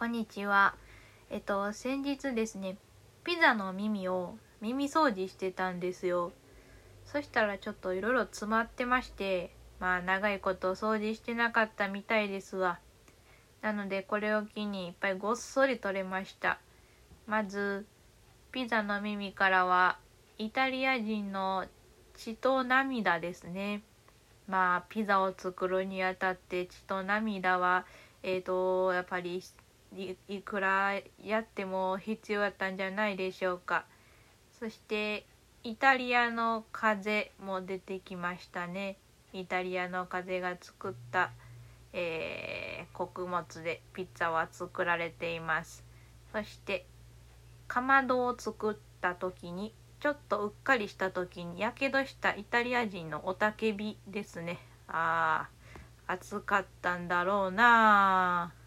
こんにちは。えっと、先日ですね、ピザの耳を耳掃除してたんですよ。そしたらちょっといろいろ詰まってまして、まあ長いこと掃除してなかったみたいですわ。なのでこれを機にいっぱいごっそり取れました。まず、ピザの耳からはイタリア人の血と涙ですね。まあピザを作るにあたって血と涙はえーとやっぱりいくらやっても必要だったんじゃないでしょうか。そしてイタリアの風も出てきましたね。イタリアの風が作った、えー穀物でピッツァは作られています。そしてかまどを作った時にちょっとうっかりした時にやけどしたイタリア人の雄たけびですね。あー暑かったんだろうなあ